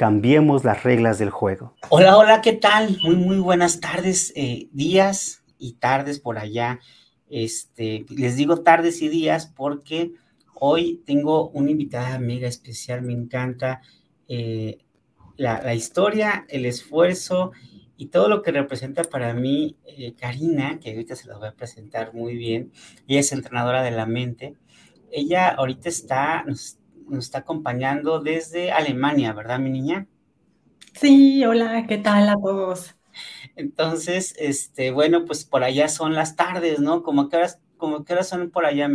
Cambiemos las reglas del juego. Hola, hola, ¿qué tal? Muy, muy buenas tardes, eh, días y tardes por allá. Este, les digo tardes y días porque hoy tengo una invitada amiga especial, me encanta eh, la, historia, el esfuerzo y todo lo que representa para mí eh, Karina, que ahorita se la voy a presentar muy bien. Ella es entrenadora de la mente. Ella ahorita está, nos está acompañando desde Alemania, ¿verdad, mi niña? Sí, hola, ¿qué tal a todos? Entonces, este, bueno, pues por allá son las tardes, ¿no? Como que horas, como que horas son por allá.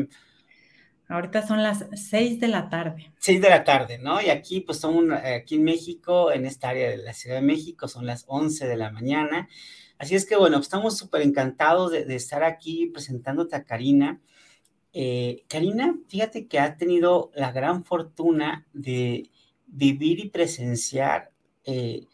Ahorita son las seis de la tarde. Seis de la tarde, ¿no? Y aquí, pues son, aquí en México, en esta área de la Ciudad de México, son las once de la mañana. Así es que, bueno, estamos súper encantados de, de, estar aquí presentándote a Karina. Eh, Karina, fíjate que ha tenido la gran fortuna de vivir y presenciar eh,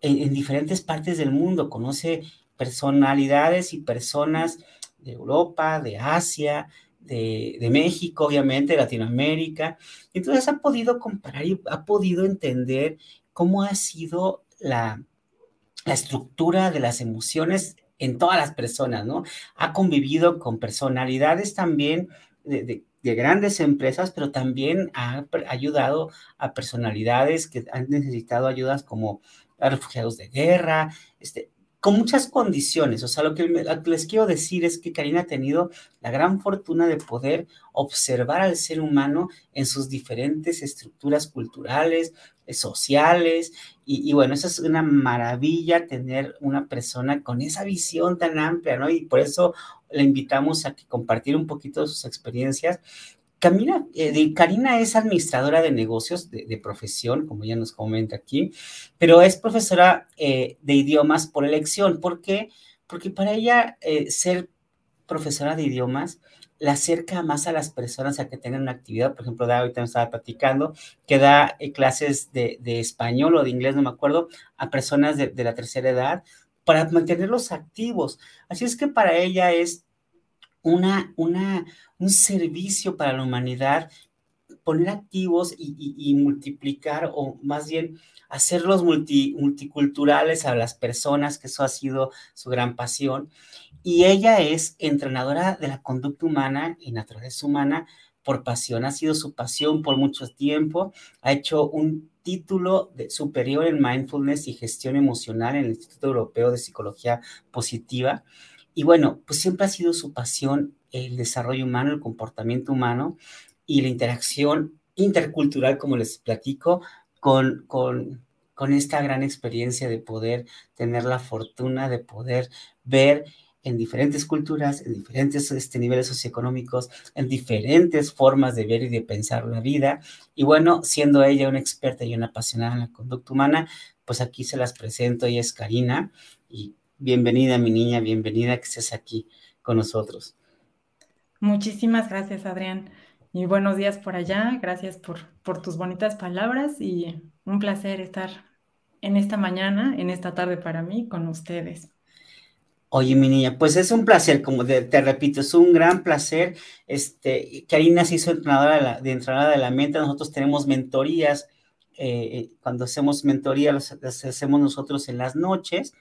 en, diferentes partes del mundo. Conoce personalidades y personas de Europa, de Asia, de, México, obviamente, de Latinoamérica. Entonces ha podido comparar y ha podido entender cómo ha sido la, la estructura de las emociones en todas las personas, ¿no? Ha convivido con personalidades también de, grandes empresas, pero también ha ayudado a personalidades que han necesitado ayudas como a refugiados de guerra, este, con muchas condiciones. O sea, lo que, les quiero decir es que Karina ha tenido la gran fortuna de poder observar al ser humano en sus diferentes estructuras culturales, sociales, y, bueno, eso es una maravilla tener una persona con esa visión tan amplia, ¿no? Y por eso le invitamos a que compartir un poquito de sus experiencias Camila, eh, Karina es administradora de negocios de, profesión, como ya nos comenta aquí, pero es profesora eh, de idiomas por elección. ¿Por qué? Porque para ella eh, ser profesora de idiomas la acerca más a las personas a que tengan una actividad. Por ejemplo, da, ahorita me estaba platicando que da clases de, español o de inglés, no me acuerdo, a personas de la tercera edad para mantenerlos activos. Así es que para ella es una, una, un servicio para la humanidad, poner activos y, multiplicar, o más bien hacerlos multiculturales a las personas, que eso ha sido su gran pasión. Y ella es entrenadora de la conducta humana y naturaleza humana por pasión, ha sido su pasión por mucho tiempo, ha hecho un título de superior en mindfulness y gestión emocional en el Instituto Europeo de Psicología Positiva. Y bueno, pues siempre ha sido su pasión el desarrollo humano, el comportamiento humano y la interacción intercultural, como les platico, con, con, con esta gran experiencia de poder tener la fortuna de poder ver en diferentes culturas, en diferentes este, niveles socioeconómicos, en diferentes formas de ver y de pensar la vida. Y bueno, siendo ella una experta y una apasionada en la conducta humana, pues aquí se las presento, ella es Karina, y Bienvenida, mi niña, bienvenida que estés aquí con nosotros. Muchísimas gracias, Adrián. Y buenos días por allá. Gracias por, por tus bonitas palabras y un placer estar en esta mañana, en esta tarde para mí, con ustedes. Oye, mi niña, pues es un placer, como te repito, es un gran placer. Este, Karina se hizo entrenadora de, la, de entrenadora de la mente. Nosotros tenemos mentorías. Eh, cuando hacemos mentorías, las, hacemos nosotros en las noches,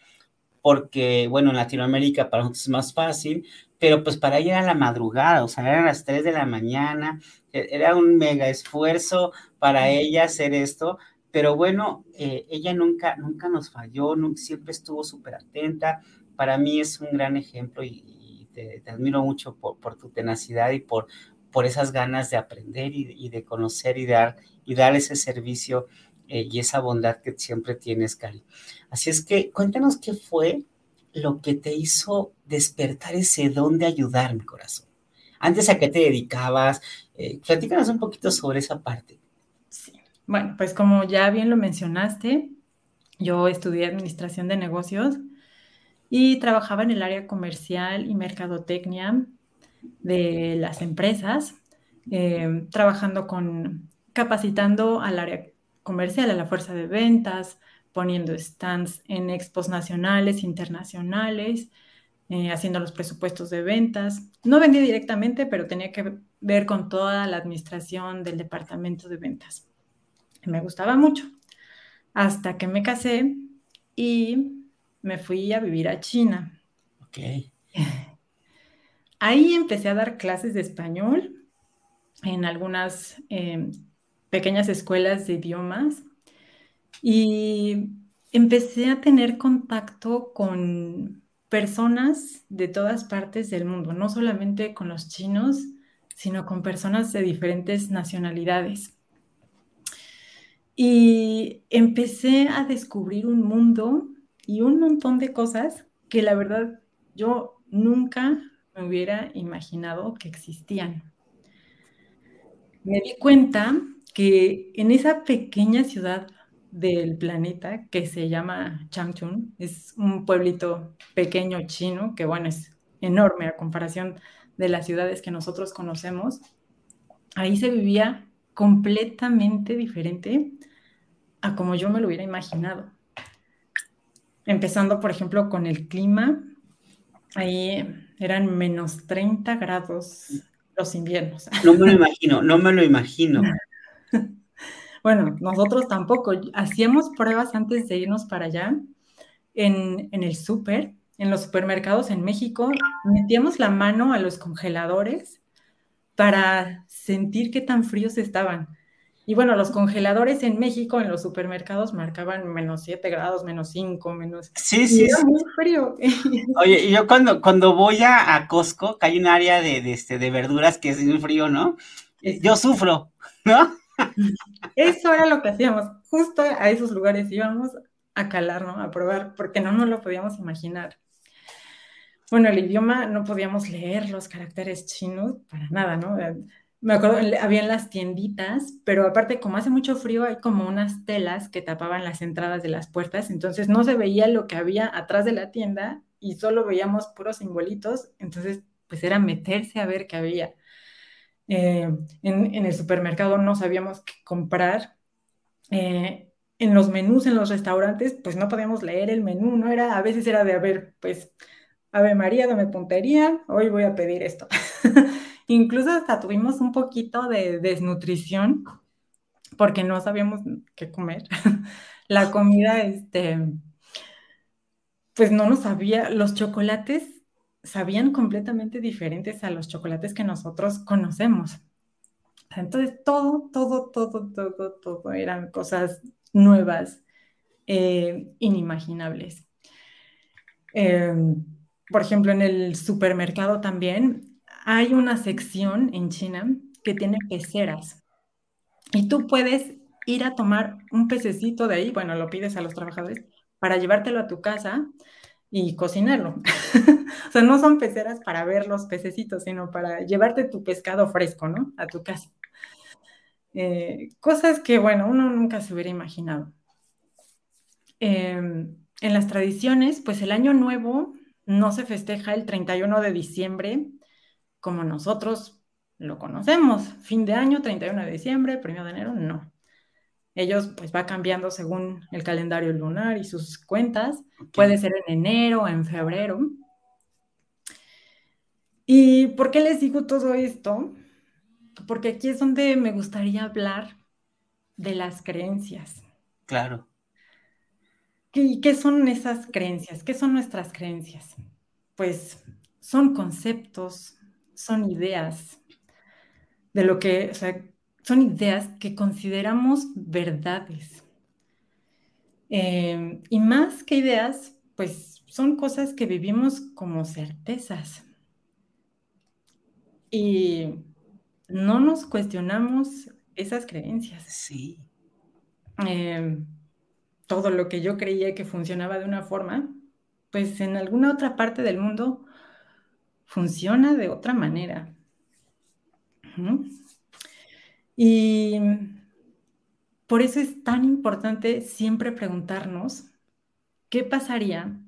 porque, bueno, en Latinoamérica para nosotros es más fácil, pero pues para ella era la madrugada, o sea, eran las 3 de la mañana, e, era un mega esfuerzo para ella hacer esto, pero bueno, eh, ella nunca, nunca nos falló, nunca, siempre estuvo súper atenta, para mí es un gran ejemplo y, te, admiro mucho por, tu tenacidad y por, por esas ganas de aprender y, de conocer y dar, y dar ese servicio eh, y esa bondad que siempre tienes, Cari. Así es que cuéntanos qué fue lo que te hizo despertar ese don de ayudar, mi corazón. Antes a qué te dedicabas, eh, platícanos un poquito sobre esa parte. Sí. Bueno, pues como ya bien lo mencionaste, yo estudié administración de negocios y trabajaba en el área comercial y mercadotecnia de las empresas, eh, trabajando con, capacitando al área comercial, a la fuerza de ventas, poniendo stands en expos nacionales, internacionales, eh, haciendo los presupuestos de ventas. No vendía directamente, pero tenía que ver con toda la administración del departamento de ventas. Me gustaba mucho, hasta que me casé y me fui a vivir a China. Ok. Ahí empecé a dar clases de español en algunas em, pequeñas escuelas de idiomas y empecé a tener contacto con personas de todas partes del mundo, no solamente con los chinos, sino con personas de diferentes nacionalidades. Y empecé a descubrir un mundo y un montón de cosas que la verdad yo nunca me hubiera imaginado que existían. Me di cuenta que en esa pequeña ciudad del planeta que se llama Changchun, es un pueblito pequeño chino que bueno, es enorme a comparación de las ciudades que nosotros conocemos. Ahí se vivía completamente diferente a como yo me lo hubiera imaginado empezando, por ejemplo, con el clima. Ahí eran menos 30 grados los inviernos. No me lo imagino, no me lo imagino. bueno, nosotros tampoco. Hacíamos pruebas antes de irnos para allá en, en el súper, en los supermercados en México. Metíamos la mano a los congeladores para sentir qué tan fríos estaban. Y bueno, los congeladores en México, en los supermercados, marcaban menos 7 grados, menos 5, menos... Sí, sí. Era muy frío. Oye, y yo cuando, cuando voy a, Costco, que hay un área de, de, este, de verduras que es muy frío, ¿no? Yo sufro, ¿no? Eso era lo que hacíamos. Justo a esos lugares íbamos a calar, ¿no? A probar, porque no nos lo podíamos imaginar. Bueno, el idioma no podíamos leer los caracteres chinos para nada, ¿no? Me acuerdo, habían las tienditas, pero aparte, como hace mucho frío, hay como unas telas que tapaban las entradas de las puertas, entonces no se veía lo que había atrás de la tienda y solo veíamos puros simbolitos, entonces pues era meterse a ver qué había. Eh, en, el supermercado no sabíamos qué comprar. Eh, en los menús, en los restaurantes, pues no podíamos leer el menú, ¿no? Era, a veces era de, a ver, pues, Ave María, dame puntería, hoy voy a pedir esto. Incluso hasta tuvimos un poquito de desnutrición porque no sabíamos qué comer. La comida, este, pues no nos sabía, los chocolates sabían completamente diferentes a los chocolates que nosotros conocemos. Entonces, todo, todo, todo, todo, todo eran cosas nuevas, eh, inimaginables. Em, por ejemplo, en el supermercado también hay una sección en China que tiene peceras y tú puedes ir a tomar un pececito de ahí, bueno, lo pides a los trabajadores para llevártelo a tu casa y cocinarlo. o sea, no son peceras para ver los pececitos, sino para llevarte tu pescado fresco, ¿no? A tu casa. Eh, cosas que, bueno, uno nunca se hubiera imaginado. Em, en las tradiciones, pues el año nuevo no se festeja el 31 de diciembre, como nosotros lo conocemos. Fin de año, 31 de diciembre, 1 de enero, no. Ellos pues va cambiando según el calendario lunar y sus cuentas. Puede ser en enero, en febrero. ¿Y por qué les digo todo esto? Porque aquí es donde me gustaría hablar de las creencias. Claro. ¿Y qué son esas creencias? ¿Qué son nuestras creencias? Pues son conceptos, son ideas de lo que, o sea, son ideas que consideramos verdades. Eh, y más que ideas, pues son cosas que vivimos como certezas. Y no nos cuestionamos esas creencias. Sí. Eh, todo lo que yo creía que funcionaba de una forma, pues en alguna otra parte del mundo funciona de otra manera. Y por eso es tan importante siempre preguntarnos qué pasaría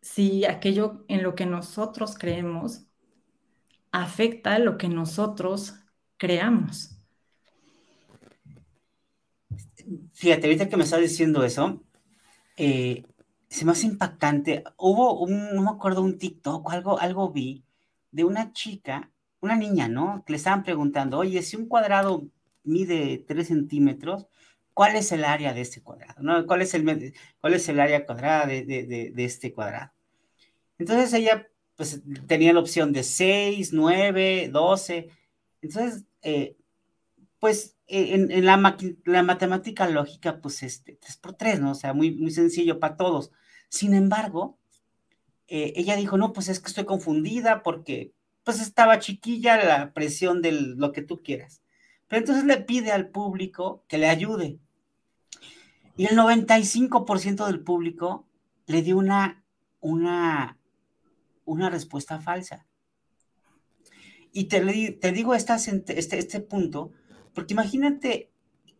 si aquello en lo que nosotros creemos afecta lo que nosotros creamos. Fíjate, ahorita que me estás diciendo eso, eh, se me hace impactante. Hubo un, no me acuerdo, un TikTok, algo, algo vi de una chica, una niña, ¿no? Que le estaban preguntando, oye, si un cuadrado mide 3 centímetros, ¿cuál es el área de este cuadrado? ¿no? ¿Cuál, es el, ¿Cuál es el área cuadrada de, de, de, este cuadrado? Entonces ella pues tenía la opción de 6, 9, 12. Entonces, eh, pues eh, en, la, la, matemática lógica, pues este, 3 por 3, ¿no? O sea, muy, muy sencillo para todos. Sin embargo, eh, ella dijo, no, pues es que estoy confundida porque pues estaba chiquilla la presión de lo que tú quieras. Pero entonces le pide al público que le ayude. Y el 95% del público le dio una, una, una respuesta falsa. Y te, te digo este, este, este punto porque imagínate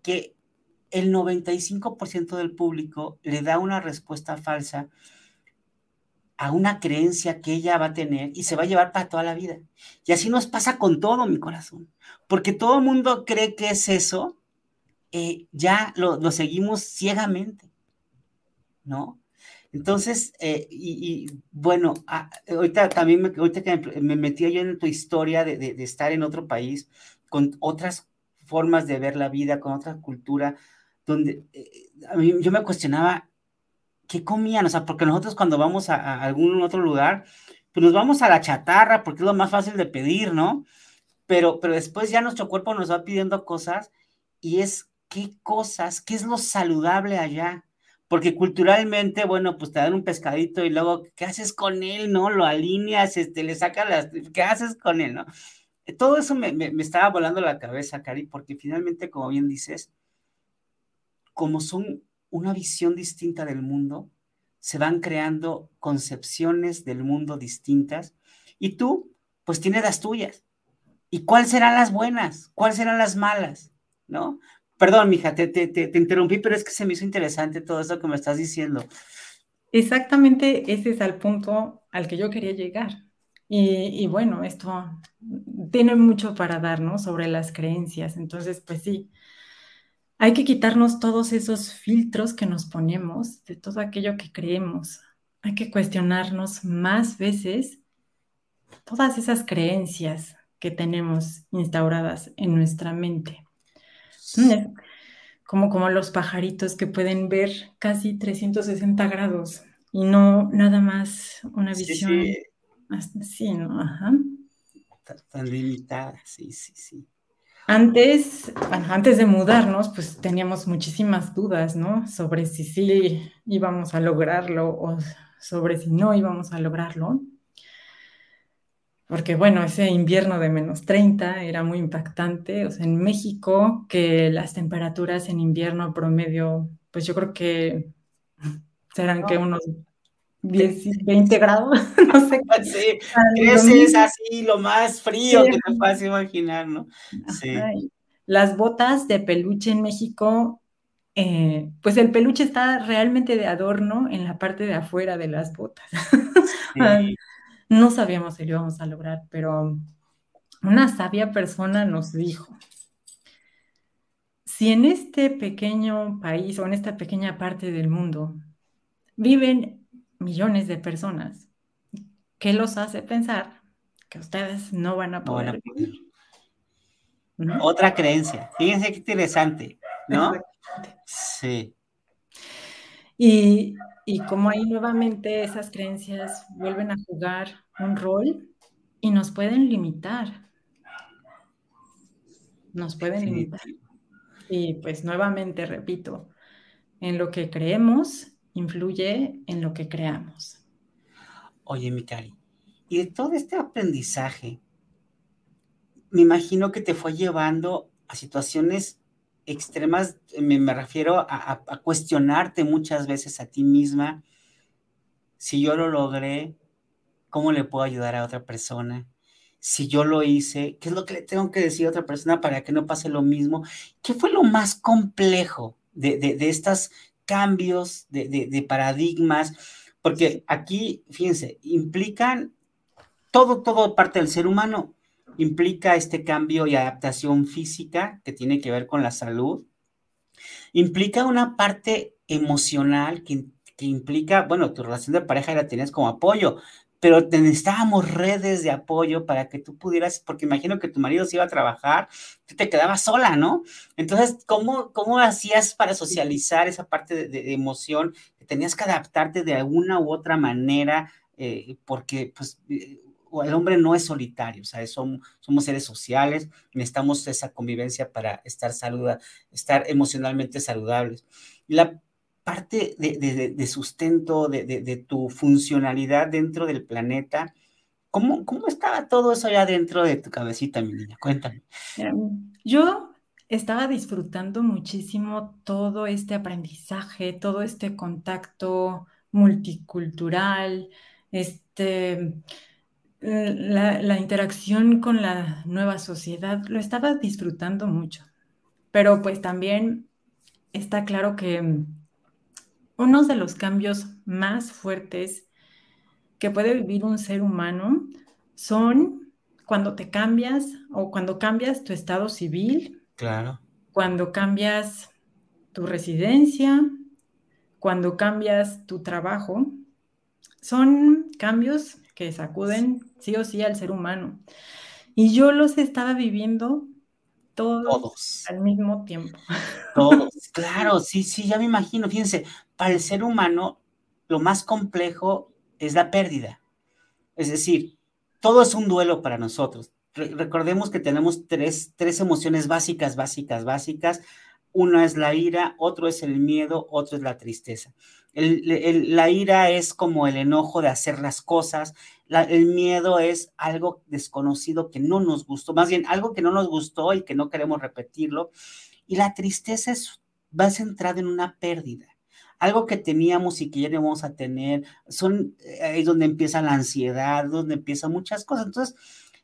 que el 95% del público le da una respuesta falsa a una creencia que ella va a tener y se va a llevar para toda la vida. Y así nos pasa con todo, mi corazón. Porque todo el mundo cree que es eso, eh, ya lo, seguimos ciegamente, ¿no? Entonces, eh, y, bueno, ah, ahorita también, me, ahorita que me, metí yo en tu historia de, de, estar en otro país con otras formas de ver la vida, con otra cultura, donde eh, a mí, yo me cuestionaba qué comían, o sea, porque nosotros cuando vamos a, algún otro lugar, pues nos vamos a la chatarra porque es lo más fácil de pedir, ¿no? Pero, pero después ya nuestro cuerpo nos va pidiendo cosas y es qué cosas, qué es lo saludable allá. Porque culturalmente, bueno, pues te dan un pescadito y luego, ¿qué haces con él, no? Lo alineas, este, le sacas las, ¿qué haces con él, no? todo eso me, estaba volando la cabeza, Cari, porque finalmente, como bien dices, como son una visión distinta del mundo, se van creando concepciones del mundo distintas y tú, pues tienes las tuyas. ¿Y cuáles serán las buenas? ¿Cuáles serán las malas? ¿No? Perdón, mija, te, te, te, interrumpí, pero es que se me hizo interesante todo eso que me estás diciendo. Exactamente ese es el punto al que yo quería llegar. Y, bueno, esto tiene mucho para darnos sobre las creencias. Entonces, pues sí, hay que quitarnos todos esos filtros que nos ponemos de todo aquello que creemos. Hay que cuestionarnos más veces todas esas creencias que tenemos instauradas en nuestra mente. Como, como los pajaritos que pueden ver casi 360 grados y no nada más una visión. Sí, ¿no? Ajá. Tan limitada, sí, sí, sí. Antes, bueno, antes de mudarnos, pues teníamos muchísimas dudas, ¿no? Sobre si sí íbamos a lograrlo o sobre si no íbamos a lograrlo. Porque bueno, ese invierno de menos 30 era muy impactante. O sea, en México, que las temperaturas en invierno promedio, pues yo creo que serán que unos 10, 20 grados, no sé. Sí, ese es así lo más frío que te puedas imaginar, ¿no? Sí. Las botas de peluche en México, eh, pues el peluche está realmente de adorno en la parte de afuera de las botas. no sabíamos si lo íbamos a lograr, pero una sabia persona nos dijo, si en este pequeño país o en esta pequeña parte del mundo viven millones de personas. ¿Qué los hace pensar que ustedes no van a poder. Otra creencia. Fíjense qué interesante, ¿no? Sí. Y, y como ahí nuevamente esas creencias vuelven a jugar un rol y nos pueden limitar. Nos pueden limitar. Y pues nuevamente repito, en lo que creemos influye en lo que creamos. Oye, Mikari, y de todo este aprendizaje, me imagino que te fue llevando a situaciones extremas, me, refiero a, cuestionarte muchas veces a ti misma, si yo lo logré, ¿cómo le puedo ayudar a otra persona? Si yo lo hice, ¿qué es lo que le tengo que decir a otra persona para que no pase lo mismo? ¿Qué fue lo más complejo de, de, estos cambios de, paradigmas? Porque aquí, fíjense, implican todo, todo parte del ser humano, implica este cambio y adaptación física que tiene que ver con la salud, implica una parte emocional que, implica, bueno, tu relación de pareja la tienes como apoyo, pero necesitábamos redes de apoyo para que tú pudieras, porque imagino que tu marido se iba a trabajar, tú te quedabas sola, ¿no? Entonces, ¿cómo, cómo hacías para socializar esa parte de, emoción? Tenías que adaptarte de alguna u otra manera, eh, porque pues eh, el hombre no es solitario, sea, somos, seres sociales, necesitamos esa convivencia para estar saluda, estar emocionalmente saludables. La parte de, sustento, de, tu funcionalidad dentro del planeta, ¿cómo, ¿cómo estaba todo eso allá dentro de tu cabecita, mi niña? Cuéntame. Yo estaba disfrutando muchísimo todo este aprendizaje, todo este contacto multicultural, este la, interacción con la nueva sociedad, lo estaba disfrutando mucho. Pero pues también está claro que uno de los cambios más fuertes que puede vivir un ser humano son cuando te cambias o cuando cambias tu estado civil. Claro. Cuando cambias tu residencia, cuando cambias tu trabajo. Son cambios que sacuden sí o sí al ser humano. Y yo los estaba viviendo todos, al mismo tiempo. Todos, claro, sí, sí, ya me imagino. Fíjense, para el ser humano lo más complejo es la pérdida. Es decir, todo es un duelo para nosotros. recordemos que tenemos tres, tres emociones básicas, básicas, básicas. Una es la ira, otro es el miedo, otro es la tristeza la ira es como el enojo de hacer las cosas, el miedo es algo desconocido que no nos gustó, más bien algo que no nos gustó y que no queremos repetirlo. Y la tristeza es, va centrada en una pérdida, algo que teníamos y que ya no vamos a tener. Son eh, ahí donde empieza la ansiedad, donde empiezan muchas cosas. Entonces,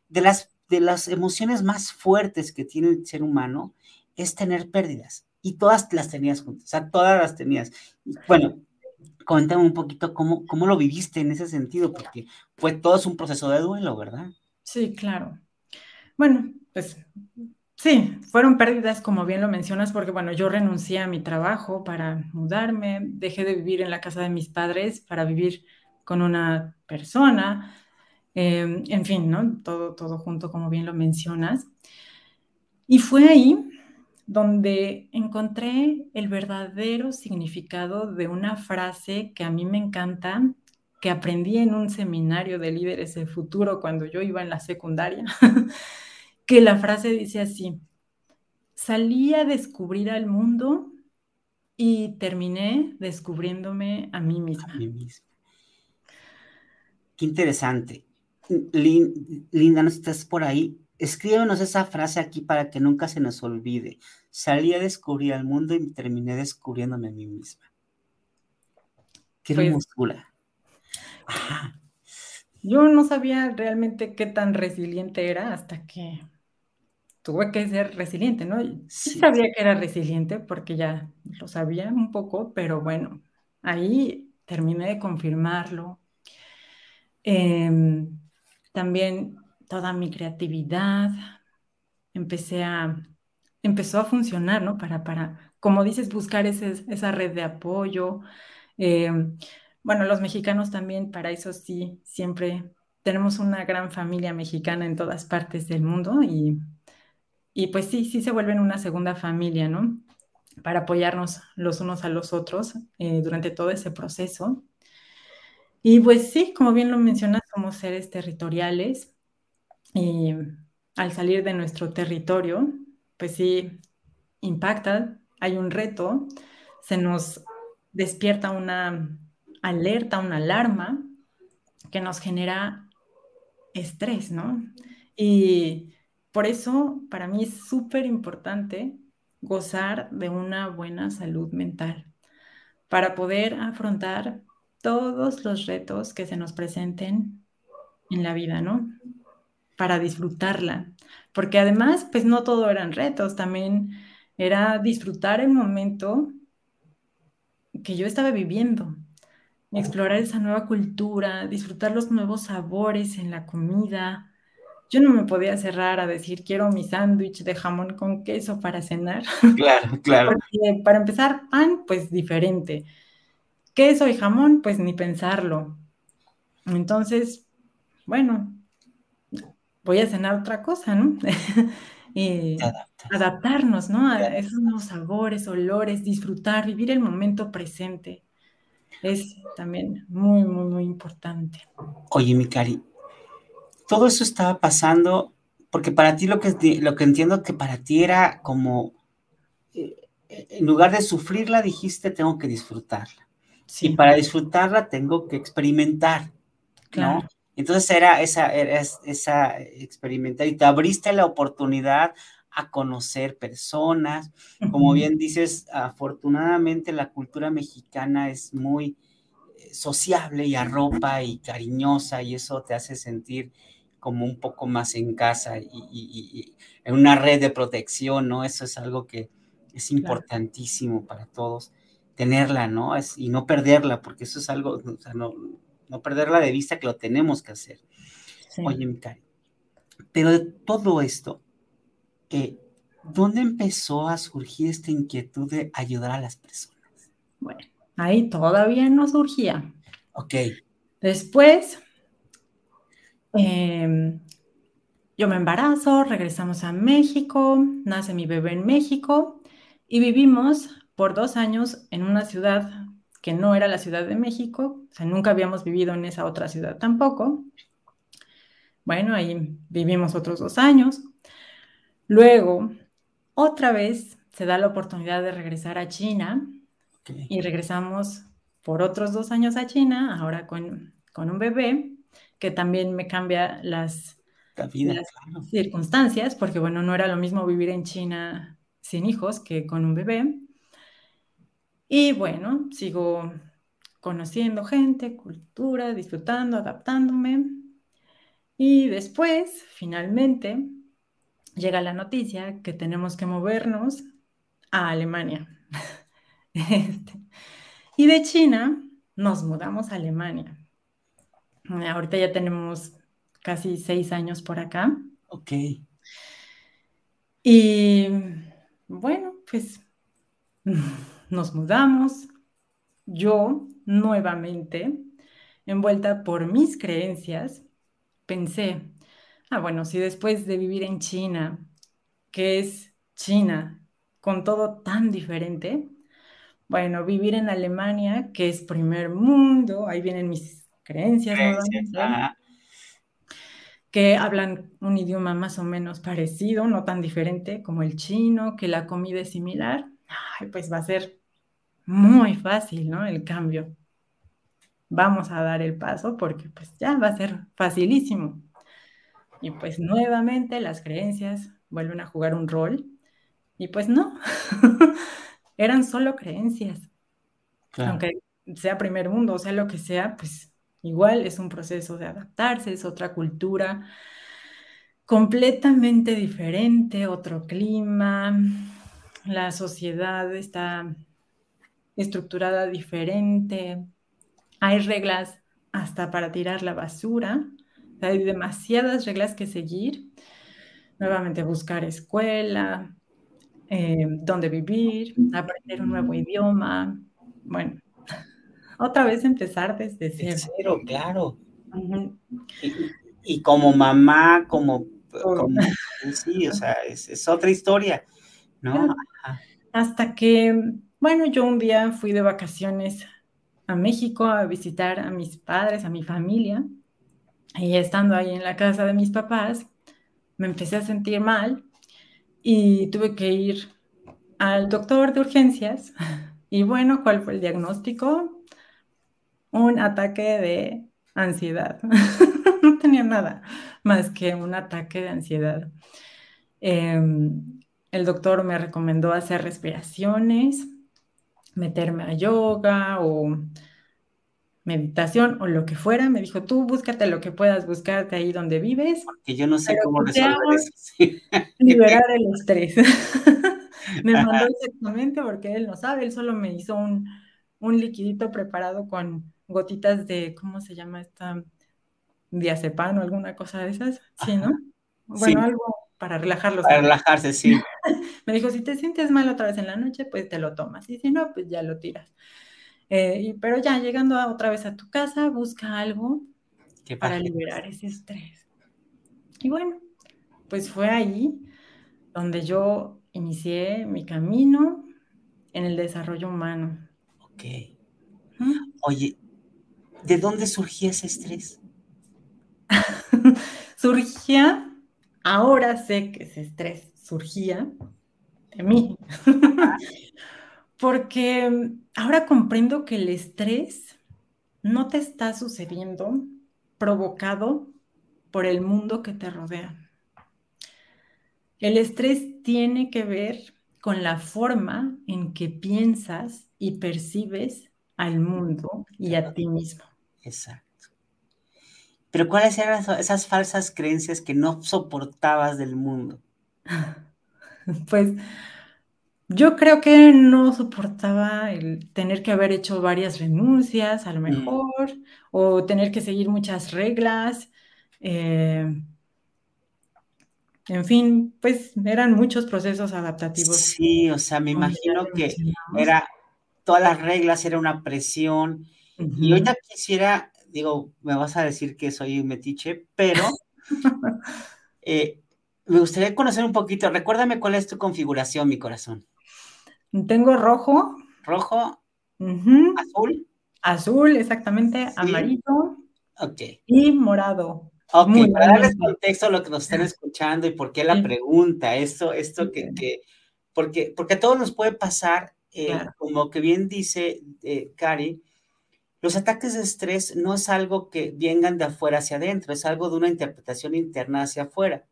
de las, de las emociones más fuertes que tiene el ser humano es tener pérdidas. Y todas las tenías juntas, o sea, todas las tenías. Bueno, Coméntame un poquito cómo, cómo lo viviste en ese sentido, porque fue todo un proceso de duelo, ¿verdad? Sí, claro. Bueno, pues sí, fueron pérdidas, como bien lo mencionas, porque bueno, yo renuncié a mi trabajo para mudarme, dejé de vivir en la casa de mis padres para vivir con una persona, em, en fin, ¿no? Todo, todo junto, como bien lo mencionas. Y fue ahí donde encontré el verdadero significado de una frase que a mí me encanta, que aprendí en un seminario de líderes del futuro cuando yo iba en la secundaria, que la frase dice así, salí a descubrir al mundo y terminé descubriéndome a mí misma. Qué interesante. Linda, ¿no estás por ahí? Escríbenos esa frase aquí para que nunca se nos olvide. Salí a descubrir al mundo y terminé descubriéndome a mí misma. Qué pues hermosura. Yo no sabía realmente qué tan resiliente era hasta que tuve que ser resiliente, ¿no? Sí, sabía que era resiliente porque ya lo sabía un poco, pero bueno, ahí terminé de confirmarlo. Em, también toda mi creatividad, empecé a, empezó a funcionar, ¿no? Para, para como dices, buscar esa red de apoyo. Eh, bueno, los mexicanos también, para eso sí, siempre tenemos una gran familia mexicana en todas partes del mundo y, y pues sí, sí se vuelven una segunda familia, ¿no? Para apoyarnos los unos a los otros eh, durante todo ese proceso. Y pues sí, como bien lo mencionas, somos seres territoriales y al salir de nuestro territorio, pues sí, impacta, hay un reto, se nos despierta una alerta, una alarma que nos genera estrés, ¿no? Y por eso para mí es súper importante gozar de una buena salud mental para poder afrontar todos los retos que se nos presenten en la vida, ¿no? Para disfrutarla. Porque además, pues no todo eran retos, también era disfrutar el momento que yo estaba viviendo, explorar esa nueva cultura, disfrutar los nuevos sabores en la comida. Yo no me podía cerrar a decir, quiero mi sándwich de jamón con queso para cenar. Claro, claro. Porque para empezar, pan, pues diferente. Queso y jamón, pues ni pensarlo. Entonces, bueno, voy a cenar otra cosa, ¿no? adaptarnos, ¿no? A esos nuevos sabores, olores, disfrutar, vivir el momento presente es también muy, muy, muy importante. Oye, mi cari, todo eso estaba pasando porque para ti lo que, lo que entiendo que para ti era como, eh, en lugar de sufrirla, dijiste, tengo que disfrutarla. Y para disfrutarla tengo que experimentar, claro. Entonces era esa, era esa experimentar y te abriste la oportunidad a conocer personas. Como bien dices, afortunadamente la cultura mexicana es muy eh, sociable y arropa y cariñosa y eso te hace sentir como un poco más en casa y, en una red de protección, ¿no? Eso es algo que es importantísimo para todos, tenerla, ¿no? Es, y no perderla, porque eso es algo, o sea, no, no perderla de vista que lo tenemos que hacer. Oye, mi cari, pero de todo esto, ¿dónde empezó a surgir esta inquietud de ayudar a las personas? Bueno, ahí todavía no surgía. Ok. Después, em, yo me embarazo, regresamos a México, nace mi bebé en México y vivimos por dos años en una ciudad que no era la Ciudad de México, o sea, nunca habíamos vivido en esa otra ciudad tampoco. Bueno, ahí vivimos otros dos años. Luego, otra vez se da la oportunidad de regresar a China y regresamos por otros dos años a China, ahora con, un bebé, que también me cambia las, circunstancias, porque bueno, no era lo mismo vivir en China sin hijos que con un bebé. Y bueno, sigo conociendo gente, cultura, disfrutando, adaptándome. Y después, finalmente, llega la noticia que tenemos que movernos a Alemania. Este, y de China nos mudamos a Alemania. Ahorita ya tenemos casi seis años por acá. Ok. Y bueno, pues nos mudamos. Yo nuevamente, envuelta por mis creencias, pensé, Ah, bueno, si después de vivir en China, que es China, con todo tan diferente, bueno, vivir en Alemania, que es primer mundo, ahí vienen mis creencias, que hablan un idioma más o menos parecido, no tan diferente como el chino, que la comida es similar, pues va a ser muy fácil, ¿no? El cambio. Vamos a dar el paso porque pues ya va a ser facilísimo. Y pues nuevamente las creencias vuelven a jugar un rol. Y pues no, eran solo creencias. Aunque sea primer mundo, o sea lo que sea, pues igual es un proceso de adaptarse, es otra cultura completamente diferente, otro clima, la sociedad está estructurada diferente, hay reglas hasta para tirar la basura, hay demasiadas reglas que seguir. Nuevamente buscar escuela, eh, dónde vivir, aprender un nuevo idioma. Bueno, otra vez empezar desde cero. cero claro. y, como mamá, como, sí, o sea, es, otra historia, ¿no? Hasta que, bueno, yo un día fui de vacaciones a México a visitar a mis padres, a mi familia, y estando ahí en la casa de mis papás, me empecé a sentir mal y tuve que ir al doctor de urgencias. Y bueno, ¿cuál fue el diagnóstico? Un ataque de ansiedad. no tenía nada más que un ataque de ansiedad. Em, el doctor me recomendó hacer respiraciones, meterme a yoga o meditación o lo que fuera. Me dijo, tú búscate lo que puedas buscarte ahí donde vives. Que yo no sé cómo resolver eso. Liberar el estrés. me mandó exactamente porque él no sabe, él solo me hizo un, un liquidito preparado con gotitas de, ¿cómo se llama esta? Diazepam o alguna cosa de esas. Sí, ¿no? Bueno, algo para relajarlos. Para relajarse, sí. me dijo, si te sientes mal otra vez en la noche, pues te lo tomas. Y si no, pues ya lo tiras. Eh, pero ya llegando otra vez a tu casa, busca algo para liberar ese estrés. Y bueno, pues fue ahí donde yo inicié mi camino en el desarrollo humano. Ok. Oye, ¿de dónde surgía ese estrés? surgía, ahora sé que ese estrés surgía de mí. Porque ahora comprendo que el estrés no te está sucediendo provocado por el mundo que te rodea. El estrés tiene que ver con la forma en que piensas y percibes al mundo y a ti mismo. Exacto. Pero ¿cuáles eran esas falsas creencias que no soportabas del mundo? Pues yo creo que no soportaba el tener que haber hecho varias renuncias, a lo mm. mejor, o tener que seguir muchas reglas. Eh, en fin, pues eran muchos procesos adaptativos. Sí, o sea, me imagino que era todas las reglas, era una presión. Y ahorita quisiera, digo, me vas a decir que soy un metiche, pero eh, me gustaría conocer un poquito. Recuérdame cuál es tu configuración, mi corazón. Tengo rojo. Rojo. Azul. Azul, exactamente. Amarillo. Ok. Y morado. Ok, para darles contexto a lo que nos están escuchando y por qué la pregunta, esto, esto que, porque, porque a todos nos puede pasar, eh, como que bien dice eh, Cari, los ataques de estrés no es algo que vengan de afuera hacia adentro, es algo de una interpretación interna hacia afuera.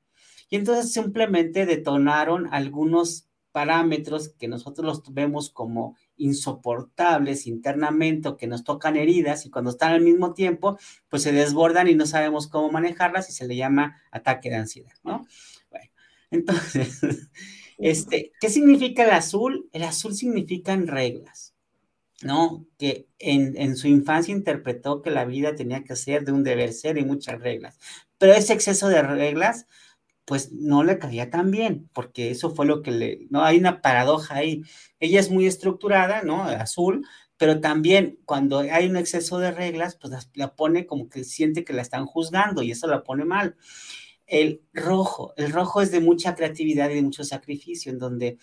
Y entonces simplemente detonaron algunos parámetros que nosotros los vemos como insoportables internamente o que nos tocan heridas y cuando están al mismo tiempo, pues se desbordan y no sabemos cómo manejarlas y se le llama ataque de ansiedad, ¿no? Bueno, entonces, este, ¿qué significa el azul? El azul significa reglas, ¿no? Que en, en su infancia interpretó que la vida tenía que ser de un deber ser y muchas reglas, pero ese exceso de reglas pues no le caía tan bien, porque eso fue lo que le, ¿no? Hay una paradoja ahí. Ella es muy estructurada, ¿no? Azul, pero también cuando hay un exceso de reglas, pues la, pone como que siente que la están juzgando y eso la pone mal. El rojo, el rojo es de mucha creatividad y de mucho sacrificio, en donde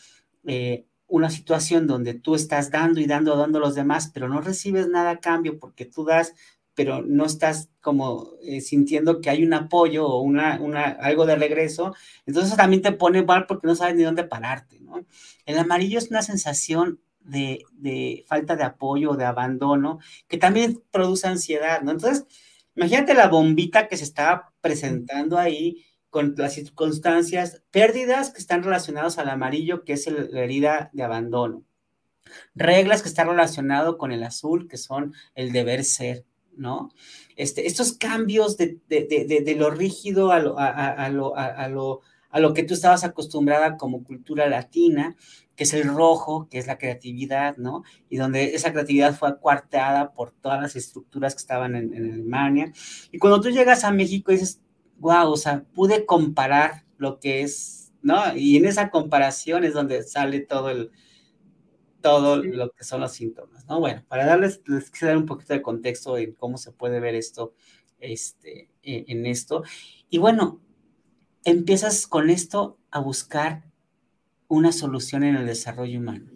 eh, una situación donde tú estás dando y dando, dando a los demás, pero no recibes nada a cambio porque tú das pero no estás como eh, sintiendo que hay un apoyo o una, algo de regreso, entonces también te pone mal porque no sabes ni dónde pararte, ¿no? El amarillo es una sensación de, falta de apoyo, de abandono, que también produce ansiedad, ¿no? Entonces, imagínate la bombita que se estaba presentando ahí con las circunstancias, pérdidas que están relacionadas al amarillo, que es la herida de abandono. Reglas que están relacionadas con el azul, que son el deber ser. ¿No? Este, estos cambios de, lo rígido a lo, a, lo, a, lo, a lo que tú estabas acostumbrada como cultura latina, que es el rojo, que es la creatividad, ¿no? Y donde esa creatividad fue acuarteada por todas las estructuras que estaban en, en Alemania. Y cuando tú llegas a México dices, wow, o sea, pude comparar lo que es, ¿no? Y en esa comparación es donde sale todo el, todo lo que son los síntomas, ¿no? Bueno, para darles, les quisiera dar un poquito de contexto en cómo se puede ver esto este, e, en esto. Y bueno, empiezas con esto a buscar una solución en el desarrollo humano.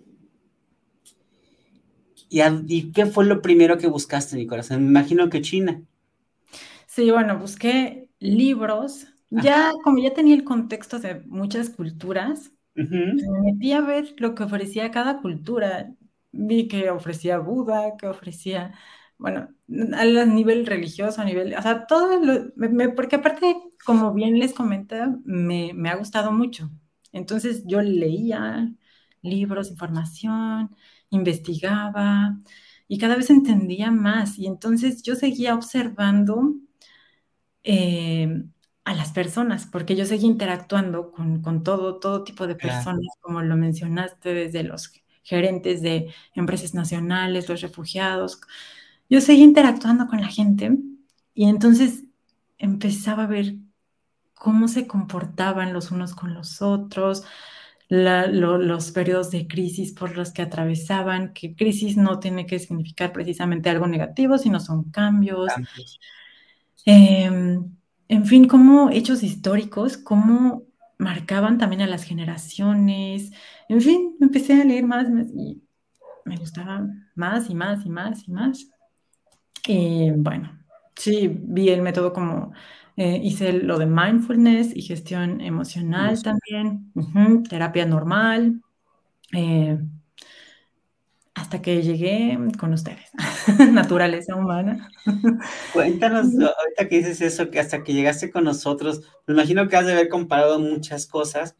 ¿Y, qué fue lo primero que buscaste, corazón? Me imagino que China. Sí, bueno, busqué libros. Ya, como ya tenía el contexto de muchas culturas, me metí a ver lo que ofrecía cada cultura. Vi que ofrecía Buda, que ofrecía, bueno, a nivel religioso, a nivel, o sea, todo lo, porque aparte, como bien les comenté, me, me ha gustado mucho. Entonces yo leía libros, información, investigaba y cada vez entendía más. Y entonces yo seguía observando eh, a las personas, porque yo seguía interactuando con, todo, todo tipo de personas, como lo mencionaste, desde los gerentes de empresas nacionales, los refugiados. Yo seguía interactuando con la gente y entonces empezaba a ver cómo se comportaban los unos con los otros, los periodos de crisis por los que atravesaban, que crisis no tiene que significar precisamente algo negativo, sino son cambios. Em, en fin, como hechos históricos, cómo marcaban también a las generaciones. En fin, empecé a leer más, y me gustaba más y más y más y más. Y bueno, sí, vi el método como eh, hice lo de mindfulness y gestión emocional también, terapia normal, eh, hasta que llegué con ustedes, naturaleza humana. Cuéntanos, ahorita que dices eso, que hasta que llegaste con nosotros, me imagino que has de haber comparado muchas cosas,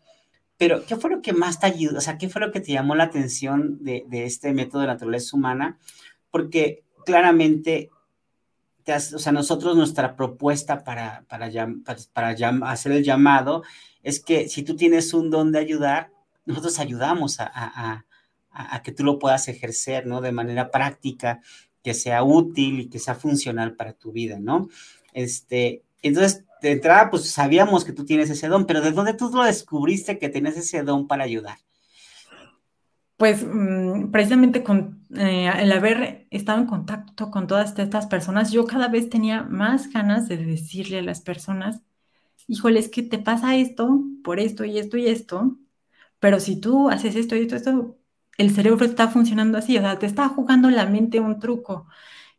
pero ¿qué fue lo que más te ayudó? O sea, ¿qué fue lo que te llamó la atención de, de este método de naturaleza humana? Porque claramente o sea, nosotros nuestra propuesta para, para, para, hacer el llamado es que si tú tienes un don de ayudar, nosotros ayudamos a, que tú lo puedas ejercer, ¿no? De manera práctica, que sea útil y que sea funcional para tu vida, ¿no? Este, entonces, de entrada, pues sabíamos que tú tienes ese don, pero ¿de dónde tú lo descubriste que tienes ese don para ayudar? pues mm, precisamente con eh, el haber estado en contacto con todas estas personas, yo cada vez tenía más ganas de decirle a las personas, híjole, es que te pasa esto por esto y esto y esto, pero si tú haces esto y esto, esto, el cerebro está funcionando así, o sea, te está jugando la mente un truco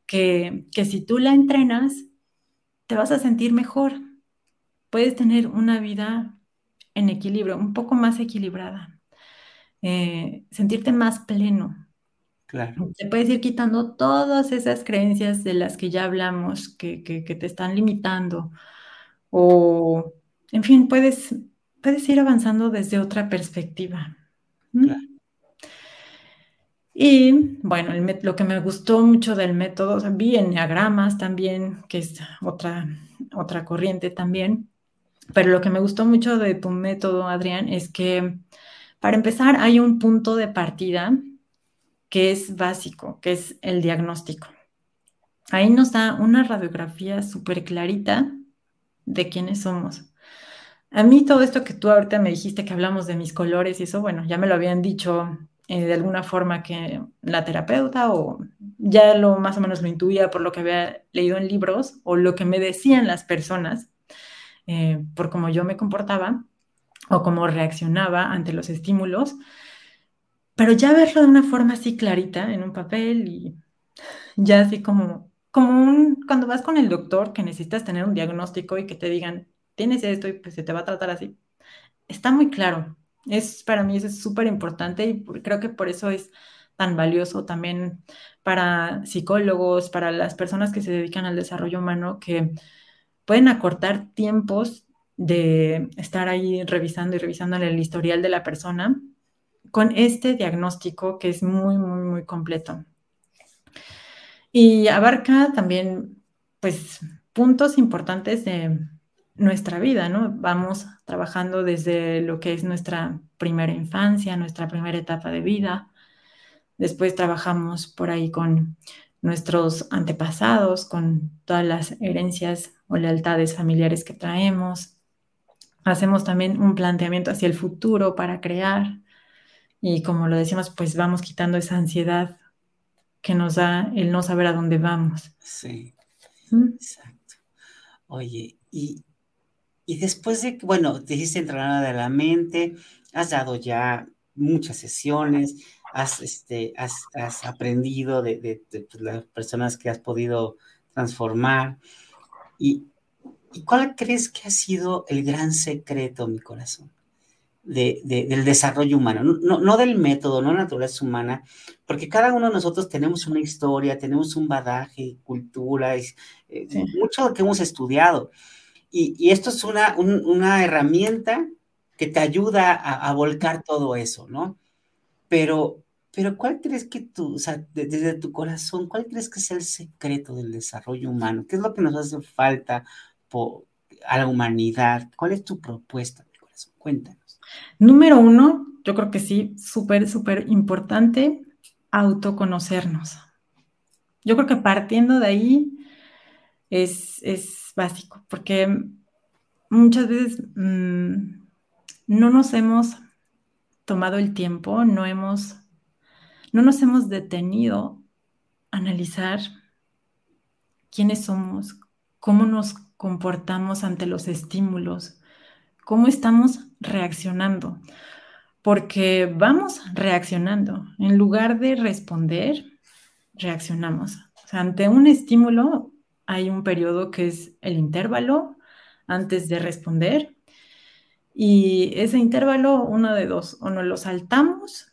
que, que si tú la entrenas, te vas a sentir mejor. Puedes tener una vida en equilibrio, un poco más equilibrada. Eh, sentirte más pleno. Claro. Te puedes ir quitando todas esas creencias de las que ya hablamos, que, te están limitando. O, en fin, puedes, puedes ir avanzando desde otra perspectiva. Y bueno, lo que me gustó mucho del método, vi enneagramas también, que es otra, otra corriente también, pero lo que me gustó mucho de tu método, Adrián, es que para empezar, hay un punto de partida que es básico, que es el diagnóstico. Ahí nos da una radiografía súper clarita de quiénes somos. A mí todo esto que tú ahorita me dijiste que hablamos de mis colores y eso, bueno, ya me lo habían dicho eh, de alguna forma que la terapeuta o ya lo más o menos lo intuía por lo que había leído en libros o lo que me decían las personas eh, por cómo yo me comportaba o cómo reaccionaba ante los estímulos, pero ya verlo de una forma así clarita en un papel y ya así como, como un, cuando vas con el doctor que necesitas tener un diagnóstico y que te digan, tienes esto y pues se te va a tratar así, está muy claro. Es para mí eso es súper importante y creo que por eso es tan valioso también para psicólogos, para las personas que se dedican al desarrollo humano, que pueden acortar tiempos de estar ahí revisando y revisando el historial de la persona con este diagnóstico que es muy, muy, muy completo. Y abarca también, pues, puntos importantes de nuestra vida, ¿no? Vamos trabajando desde lo que es nuestra primera infancia, nuestra primera etapa de vida. Después trabajamos por ahí con nuestros antepasados, con todas las herencias o lealtades familiares que traemos. Hacemos también un planteamiento hacia el futuro para crear y como lo decimos, pues vamos quitando esa ansiedad que nos da el no saber a dónde vamos. Sí, exacto. Oye, y, y después de, bueno, te hiciste entrenadora de la mente, has dado ya muchas sesiones, has, este, has, aprendido de, pues, las personas que has podido transformar. Y, cuál crees que ha sido el gran secreto, mi corazón, del desarrollo humano? No, del método, no la naturaleza humana, porque cada uno de nosotros tenemos una historia, tenemos un badaje, cultura, eh, mucho lo que hemos estudiado. Y, esto es una, una herramienta que te ayuda a, volcar todo eso, ¿no? Pero, pero ¿cuál crees que tú, o sea, desde tu corazón, cuál crees que es el secreto del desarrollo humano? ¿Qué es lo que nos hace falta a la humanidad? ¿Cuál es tu propuesta, mi corazón? Cuéntanos. Número uno, yo creo que sí, súper, súper importante, autoconocernos. Yo creo que partiendo de ahí es, básico, porque muchas veces mm, no nos hemos tomado el tiempo, no hemos, no nos hemos detenido a analizar quiénes somos, cómo nos comportamos ante los estímulos, cómo estamos reaccionando, porque vamos reaccionando. En lugar de responder, reaccionamos. ante un estímulo hay un periodo que es el intervalo antes de responder y ese intervalo, uno de dos, o nos lo saltamos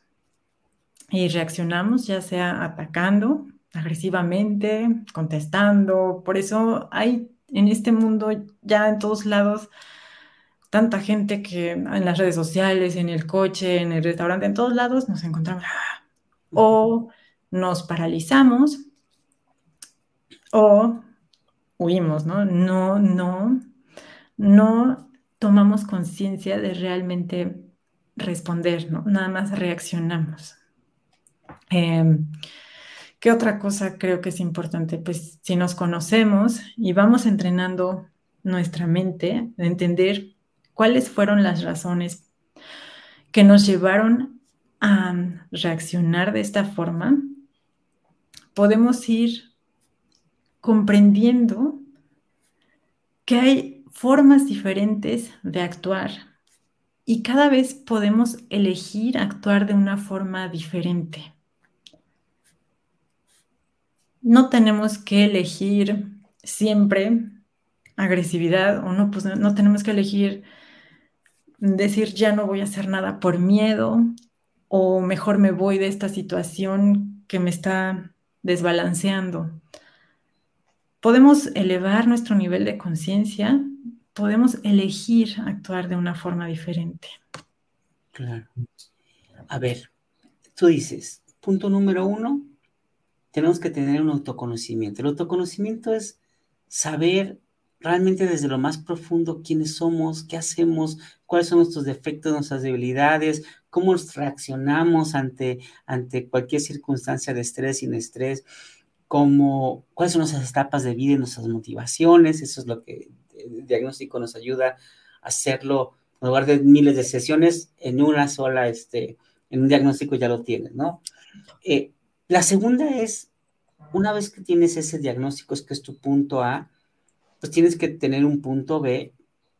y reaccionamos, ya sea atacando agresivamente, contestando. Por eso hay en este mundo ya en todos lados tanta gente que en las redes sociales, en el coche, en el restaurante, en todos lados nos encontramos o nos paralizamos o huimos, ¿no? No, no, tomamos conciencia de realmente responder, ¿no? Nada más reaccionamos. Em, ¿Qué otra cosa creo que es importante? Pues si nos conocemos y vamos entrenando nuestra mente de entender cuáles fueron las razones que nos llevaron a reaccionar de esta forma, podemos ir comprendiendo que hay formas diferentes de actuar y cada vez podemos elegir actuar de una forma diferente. No tenemos que elegir siempre agresividad o no, pues no tenemos que elegir decir ya no voy a hacer nada por miedo o mejor me voy de esta situación que me está desbalanceando. Podemos elevar nuestro nivel de conciencia podemos elegir actuar de una forma diferente. Claro. A ver, tú dices, punto número uno, tenemos que tener un autoconocimiento. El autoconocimiento es saber realmente desde lo más profundo quiénes somos, qué hacemos, cuáles son nuestros defectos, nuestras debilidades, cómo reaccionamos ante, ante cualquier circunstancia de estrés, sin estrés, cómo, cuáles son nuestras etapas de vida y nuestras motivaciones. Eso es lo que el diagnóstico nos ayuda a hacerlo, en lugar de miles de sesiones, en una sola, este, en un diagnóstico ya lo tienes, ¿no? Eh, la segunda es, una vez que tienes ese diagnóstico, es que es tu punto A, pues tienes que tener un punto B,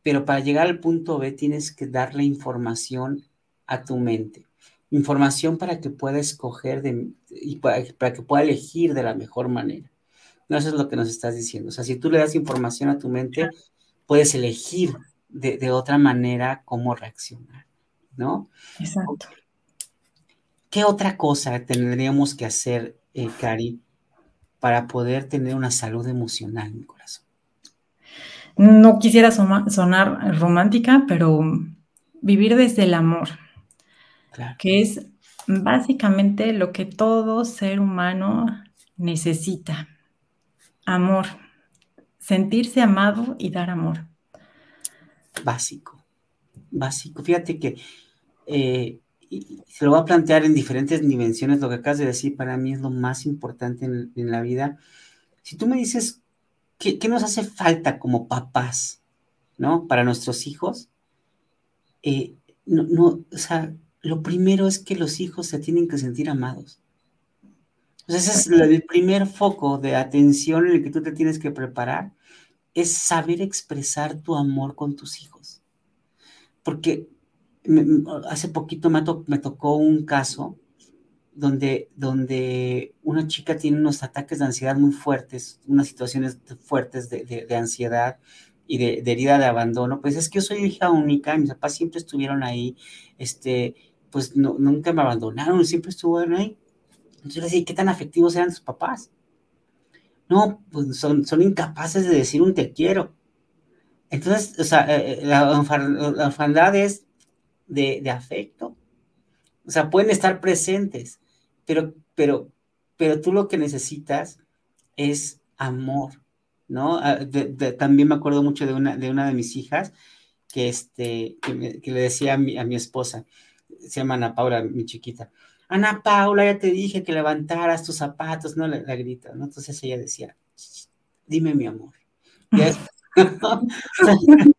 pero para llegar al punto B tienes que darle información a tu mente. Información para que pueda escoger y para, para, que pueda elegir de la mejor manera. No, eso es lo que nos estás diciendo. O sea, si tú le das información a tu mente, puedes elegir de, otra manera cómo reaccionar, ¿no? Exacto. ¿Qué otra cosa tendríamos que hacer, eh, Cari, para poder tener una salud emocional, mi corazón? No quisiera sonar romántica, pero vivir desde el amor, que es básicamente lo que todo ser humano necesita. Amor sentirse amado y dar amor. Básico, básico. Fíjate que eh, se lo voy a plantear en diferentes dimensiones. Lo que acabas de decir para mí es lo más importante en, la vida. Si tú me dices, ¿qué, nos hace falta como papás, ¿no? Para nuestros hijos. Eh, no, no, o sea, lo primero es que los hijos se tienen que sentir amados. ese es el primer foco de atención en el que tú te tienes que preparar es saber expresar tu amor con tus hijos. Porque hace poquito me, me, tocó un caso donde, donde una chica tiene unos ataques de ansiedad muy fuertes, unas situaciones fuertes de, de, ansiedad y de, de, herida de abandono. Pues es que yo soy hija única, mis papás siempre estuvieron ahí, este, pues no, nunca me abandonaron, siempre estuvieron ahí. Entonces yo le decía, ¿qué tan afectivos eran tus papás? No, pues son, son incapaces de decir un te quiero. Entonces, o sea, eh, eh, la, orfandad es de, de, afecto. O sea, pueden estar presentes, pero, pero, pero tú lo que necesitas es amor, ¿no? Ah, también me acuerdo mucho de una de, una de mis hijas que, este, que, le decía a mi, a mi esposa, se llama Ana Paula, mi chiquita, Ana Paula, ya te dije que levantaras tus zapatos, ¿no? La, grita, ¿no? Entonces ella decía, dime mi amor.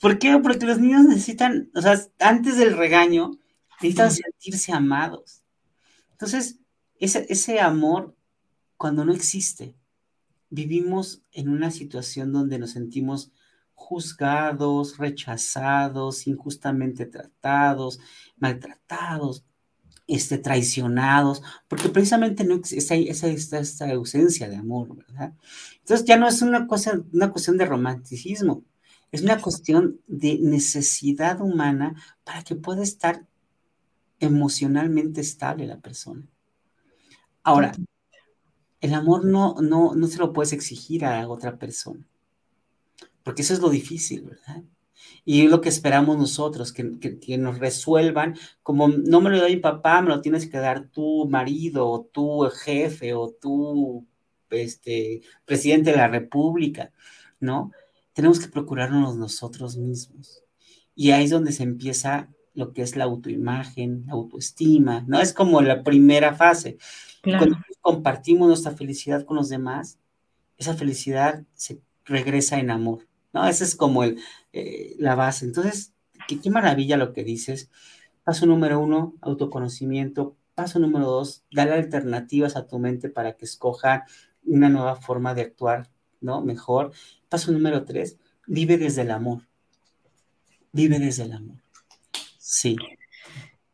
¿Por qué? Porque los niños necesitan, o sea, antes del regaño, necesitan sentirse amados. Entonces, ese, ese amor, cuando no existe, vivimos en una situación donde nos sentimos juzgados, rechazados, injustamente tratados, maltratados, este, traicionados, porque precisamente no esa, esa, esta, ausencia de amor, ¿verdad? Entonces ya no es una, cosa, una cuestión de romanticismo, es una cuestión de necesidad humana para que pueda estar emocionalmente estable la persona. Ahora, el amor no, no, no se lo puedes exigir a otra persona porque eso es lo difícil, ¿verdad? Y es lo que esperamos nosotros, que, que, nos resuelvan, como no me lo doy mi papá, me lo tienes que dar tu marido, o tu jefe, o tu este, presidente de la República, ¿no? Tenemos que procurarnos nosotros mismos. Y ahí es donde se empieza lo que es la autoimagen, la autoestima, ¿no? Es como la primera fase. Cuando compartimos nuestra felicidad con los demás, esa felicidad se regresa en amor. ¿No? Esa es como el, eh, la base. Entonces, qué, maravilla lo que dices. Paso número uno, autoconocimiento. Paso número dos, darle alternativas a tu mente para que escoja una nueva forma de actuar, ¿no? Mejor. Paso número tres, vive desde el amor. Vive desde el amor. Sí.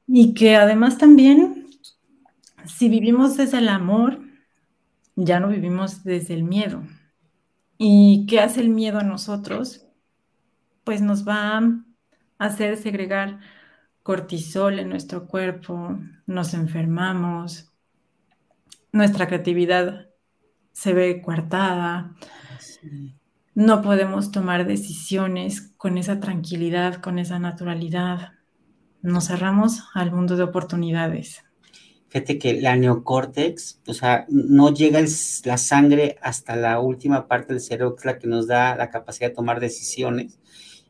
Y que además también, si vivimos desde el amor, ya no vivimos desde el miedo. ¿Y qué hace el miedo a nosotros? Pues nos va a hacer segregar cortisol en nuestro cuerpo, nos enfermamos, nuestra creatividad se ve coartada, no podemos tomar decisiones con esa tranquilidad, con esa naturalidad, nos cerramos al mundo de oportunidades. Fíjate que la neocórtex, o sea, no llega la sangre hasta la última parte del cerebro, que es la que nos da la capacidad de tomar decisiones.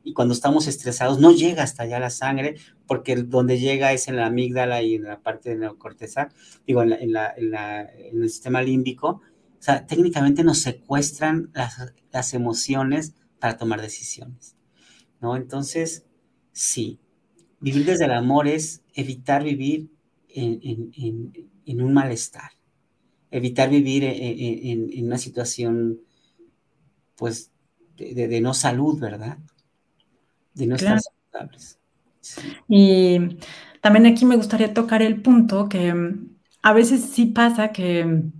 Y cuando estamos estresados, no llega hasta allá la sangre, porque donde llega es en la amígdala y en la parte de la neocorteza, digo, en, el sistema límbico. O sea, técnicamente nos secuestran las, las emociones para tomar decisiones, ¿no? Entonces, sí, vivir desde el amor es evitar vivir en, un malestar, evitar vivir en, una situación, pues, de, no salud, ¿verdad? De no estar saludables. Y también aquí me gustaría tocar el punto que mm, a veces sí pasa que mm,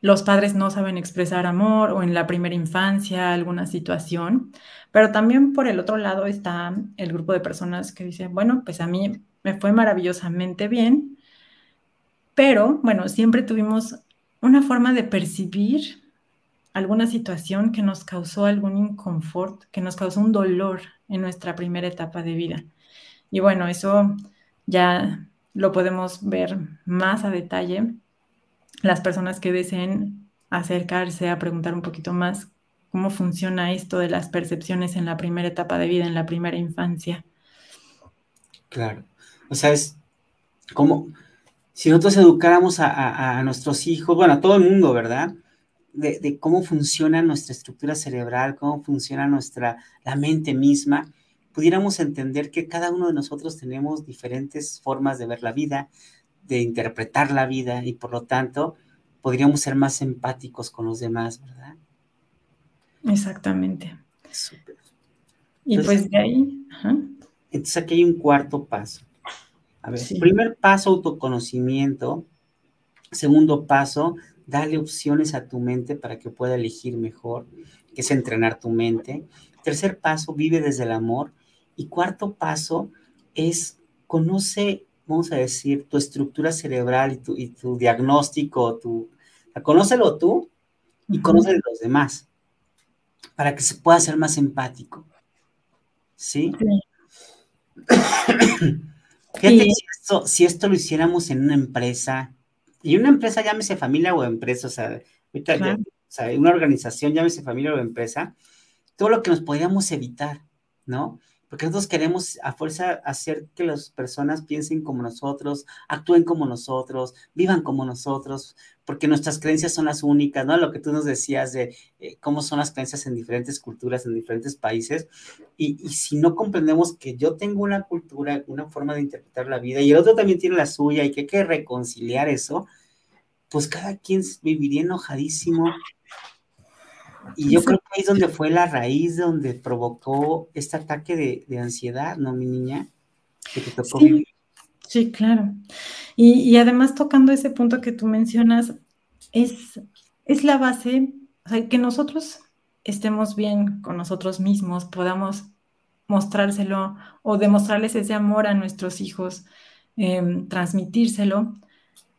los padres no saben expresar amor o en la primera infancia alguna situación, pero también por el otro lado está el grupo de personas que dicen, bueno, pues a mí me fue maravillosamente bien, pero bueno, siempre tuvimos una forma de percibir alguna situación que nos causó algún inconfort, que nos causó un dolor en nuestra primera etapa de vida. Y bueno, eso ya lo podemos ver más a detalle. Las personas que deseen acercarse a preguntar un poquito más cómo funciona esto de las percepciones en la primera etapa de vida, en la primera infancia. Claro. O sea, es como si nosotros educáramos a, nuestros hijos, bueno, a todo el mundo, ¿verdad? De, cómo funciona nuestra estructura cerebral, cómo funciona nuestra, la mente misma, pudiéramos entender que cada uno de nosotros tenemos diferentes formas de ver la vida, de interpretar la vida y por lo tanto podríamos ser más empáticos con los demás, ¿verdad? Exactamente. Súper. Y pues de ahí. Entonces aquí hay un cuarto paso. A ver, primer paso, autoconocimiento. Segundo paso, dale opciones a tu mente para que pueda elegir mejor, que es entrenar tu mente. Tercer paso, vive desde el amor. Y cuarto paso es conoce, vamos a decir, tu estructura cerebral y tu, y tu diagnóstico, tu, conócelo tú y conoce a los demás para que se pueda ser más empático. ¿Sí? Fíjate si esto, lo hiciéramos en una empresa, y una empresa llámese familia o empresa, o sea, una organización llámese familia o empresa, todo lo que nos podríamos evitar, ¿no? Porque nosotros queremos a fuerza hacer que las personas piensen como nosotros, actúen como nosotros, vivan como nosotros, porque nuestras creencias son las únicas, ¿no? Lo que tú nos decías de eh, cómo son las creencias en diferentes culturas, en diferentes países. Y, y, si no comprendemos que yo tengo una cultura, una forma de interpretar la vida y el otro también tiene la suya y que hay que reconciliar eso, pues cada quien viviría enojadísimo y yo creo que ahí es donde fue la raíz donde provocó este ataque de, ansiedad, ¿no, mi niña? Que te tocó sí, vivir. Sí, claro. Y, además tocando ese punto que tú mencionas, es, es la base, o sea, que nosotros estemos bien con nosotros mismos, podamos mostrárselo o demostrarles ese amor a nuestros hijos, em, transmitírselo,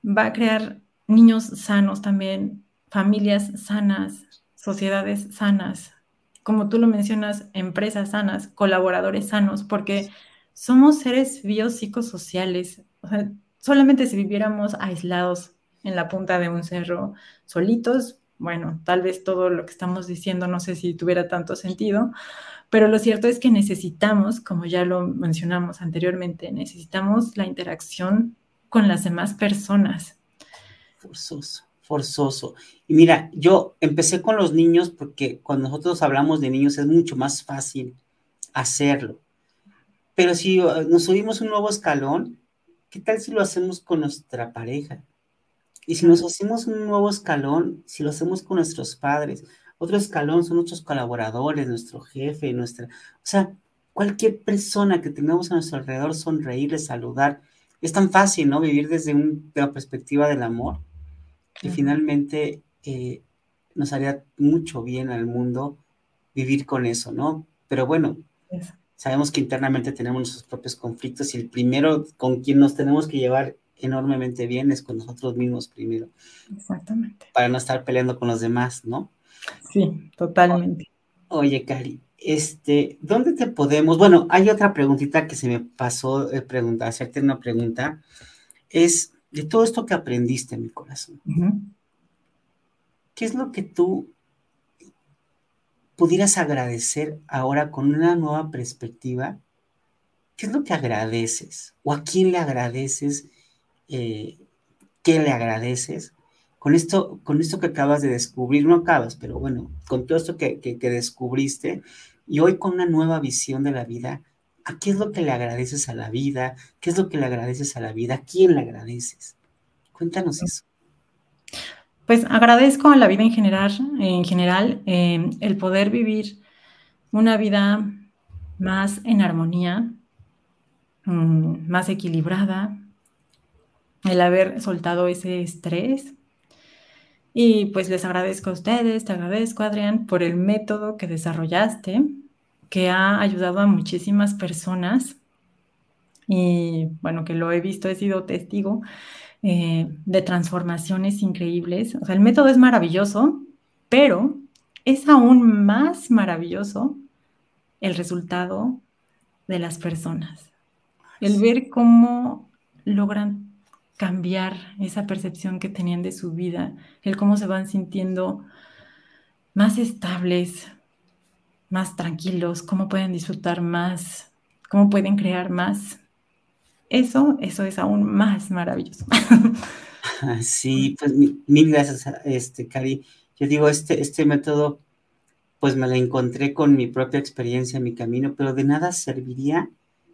va a crear niños sanos también, familias sanas, sociedades sanas, como tú lo mencionas, empresas sanas, colaboradores sanos, porque somos seres biopsicosociales. O sea, solamente si viviéramos aislados en la punta de un cerro, solitos, bueno, tal vez todo lo que estamos diciendo no sé si tuviera tanto sentido, pero lo cierto es que necesitamos, como ya lo mencionamos anteriormente, necesitamos la interacción con las demás personas. Forzoso forzoso. Y mira, yo empecé con los niños porque cuando nosotros hablamos de niños es mucho más fácil hacerlo. Pero si uh, nos subimos un nuevo escalón, ¿qué tal si lo hacemos con nuestra pareja? Y si nos hacemos un nuevo escalón, si lo hacemos con nuestros padres, otro escalón son nuestros colaboradores, nuestro jefe, nuestra... O sea, cualquier persona que tengamos a nuestro alrededor, sonreírle, saludar. Es tan fácil, ¿no? Vivir desde una perspectiva del amor que finalmente eh, nos haría mucho bien al mundo vivir con eso, ¿no? Pero bueno, sabemos que internamente tenemos nuestros propios conflictos y el primero con quien nos tenemos que llevar enormemente bien es con nosotros mismos primero. Exactamente. Para no estar peleando con los demás, ¿no? Sí, totalmente. oye, Cari, este, ¿dónde te podemos? Bueno, hay otra preguntita que se me pasó eh, hacerte una pregunta. Es, de todo esto que aprendiste, mi corazón, ¿qué es lo que tú pudieras agradecer ahora con una nueva perspectiva? ¿Qué es lo que agradeces? ¿O a quién le agradeces? Eh, ¿Qué le agradeces? Con esto, con esto que acabas de descubrir, no acabas, pero bueno, con todo esto que, que descubriste, y hoy con una nueva visión de la vida, ¿A qué es lo que le agradeces a la vida? ¿Qué es lo que le agradeces a la vida? ¿A quién le agradeces? Cuéntanos eso. Pues agradezco a la vida en general, en general em, el poder vivir una vida más en armonía, mm, más equilibrada, el haber soltado ese estrés. Y pues les agradezco a ustedes, te agradezco Adrián por el método que desarrollaste que ha ayudado a muchísimas personas y bueno, que lo he visto, he sido testigo eh, de transformaciones increíbles. O sea, el método es maravilloso, pero es aún más maravilloso el resultado de las personas. El ver cómo logran cambiar esa percepción que tenían de su vida, el cómo se van sintiendo más estables, más tranquilos, cómo pueden disfrutar más, cómo pueden crear más. Eso, eso es aún más maravilloso. Sí, pues mil gracias, este, Cari. Yo digo, este, este método, pues me lo encontré con mi propia experiencia, mi camino, pero de nada serviría